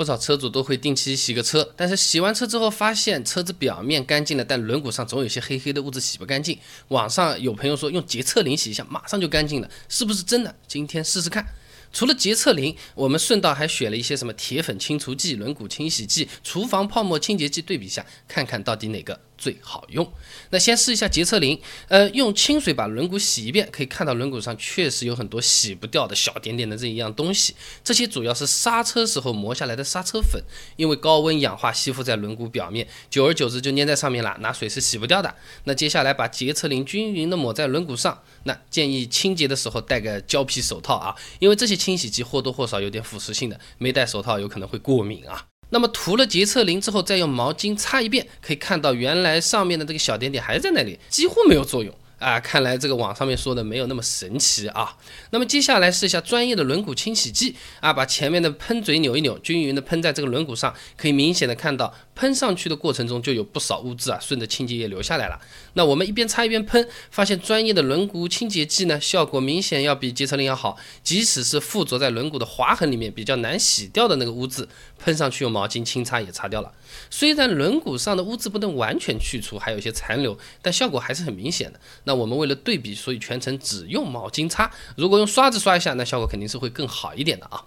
不少车主都会定期洗个车，但是洗完车之后发现车子表面干净了，但轮毂上总有些黑黑的物质洗不干净。网上有朋友说用洁厕灵洗一下，马上就干净了，是不是真的？今天试试看。除了洁厕灵，我们顺道还选了一些什么铁粉清除剂、轮毂清洗剂、厨房泡沫清洁剂，对比一下，看看到底哪个。最好用。那先试一下洁厕灵，呃，用清水把轮毂洗一遍，可以看到轮毂上确实有很多洗不掉的小点点的这一样东西。这些主要是刹车时候磨下来的刹车粉，因为高温氧化吸附在轮毂表面，久而久之就粘在上面了，拿水是洗不掉的。那接下来把洁厕灵均匀的抹在轮毂上，那建议清洁的时候戴个胶皮手套啊，因为这些清洗剂或多或少有点腐蚀性的，没戴手套有可能会过敏啊。那么涂了洁厕灵之后，再用毛巾擦一遍，可以看到原来上面的这个小点点还在那里，几乎没有作用。啊，看来这个网上面说的没有那么神奇啊。那么接下来试一下专业的轮毂清洗剂啊，把前面的喷嘴扭一扭，均匀的喷在这个轮毂上，可以明显的看到喷上去的过程中就有不少污渍啊，顺着清洁液流下来了。那我们一边擦一边喷，发现专业的轮毂清洁剂呢，效果明显要比洁厕灵要好。即使是附着在轮毂的划痕里面比较难洗掉的那个污渍，喷上去用毛巾轻擦也擦掉了。虽然轮毂上的污渍不能完全去除，还有一些残留，但效果还是很明显的。那我们为了对比，所以全程只用毛巾擦。如果用刷子刷一下，那效果肯定是会更好一点的啊。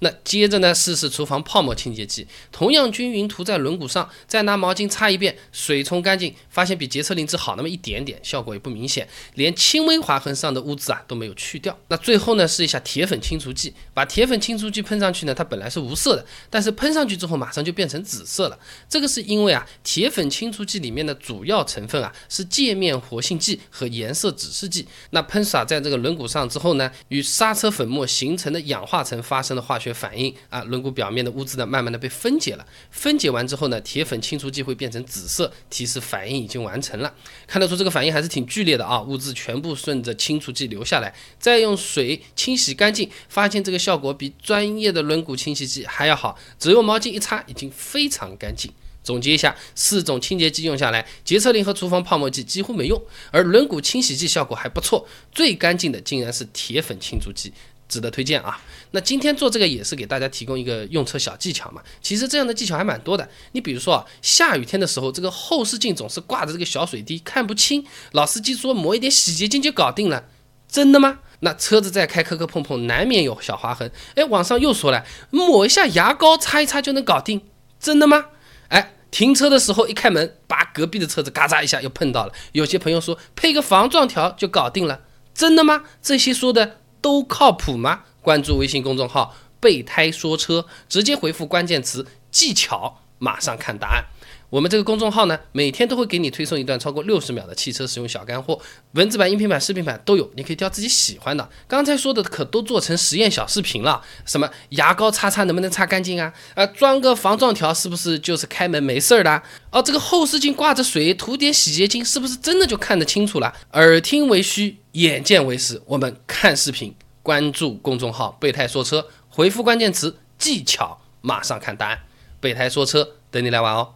那接着呢，试试厨房泡沫清洁剂，同样均匀涂在轮毂上，再拿毛巾擦一遍，水冲干净，发现比洁厕灵只好那么一点点，效果也不明显，连轻微划痕上的污渍啊都没有去掉。那最后呢，试一下铁粉清除剂，把铁粉清除剂喷上去呢，它本来是无色的，但是喷上去之后马上就变成紫色了。这个是因为啊，铁粉清除剂里面的主要成分啊是界面活性剂和颜色指示剂。那喷洒在这个轮毂上之后呢，与刹车粉末形成的氧化层发生了化学。反应啊，轮毂表面的污渍呢，慢慢的被分解了。分解完之后呢，铁粉清除剂会变成紫色，提示反应已经完成了。看得出这个反应还是挺剧烈的啊，污渍全部顺着清除剂流下来，再用水清洗干净，发现这个效果比专业的轮毂清洗剂还要好，只用毛巾一擦，已经非常干净。总结一下，四种清洁剂用下来，洁厕灵和厨房泡沫剂几乎没用，而轮毂清洗剂效果还不错，最干净的竟然是铁粉清除剂。值得推荐啊！那今天做这个也是给大家提供一个用车小技巧嘛。其实这样的技巧还蛮多的。你比如说啊，下雨天的时候，这个后视镜总是挂着这个小水滴，看不清。老司机说抹一点洗洁精就搞定了，真的吗？那车子在开磕磕碰碰，难免有小划痕。哎，网上又说了，抹一下牙膏擦一擦就能搞定，真的吗？哎，停车的时候一开门，把隔壁的车子嘎嚓一下又碰到了。有些朋友说配个防撞条就搞定了，真的吗？这些说的。都靠谱吗？关注微信公众号“备胎说车”，直接回复关键词“技巧”，马上看答案。我们这个公众号呢，每天都会给你推送一段超过六十秒的汽车使用小干货，文字版、音频版、视频版都有，你可以挑自己喜欢的。刚才说的可都做成实验小视频了，什么牙膏擦擦能不能擦干净啊？呃，装个防撞条是不是就是开门没事儿的？哦，这个后视镜挂着水，涂点洗洁精是不是真的就看得清楚了？耳听为虚，眼见为实。我们看视频，关注公众号“备胎说车”，回复关键词“技巧”，马上看答案。备胎说车，等你来玩哦。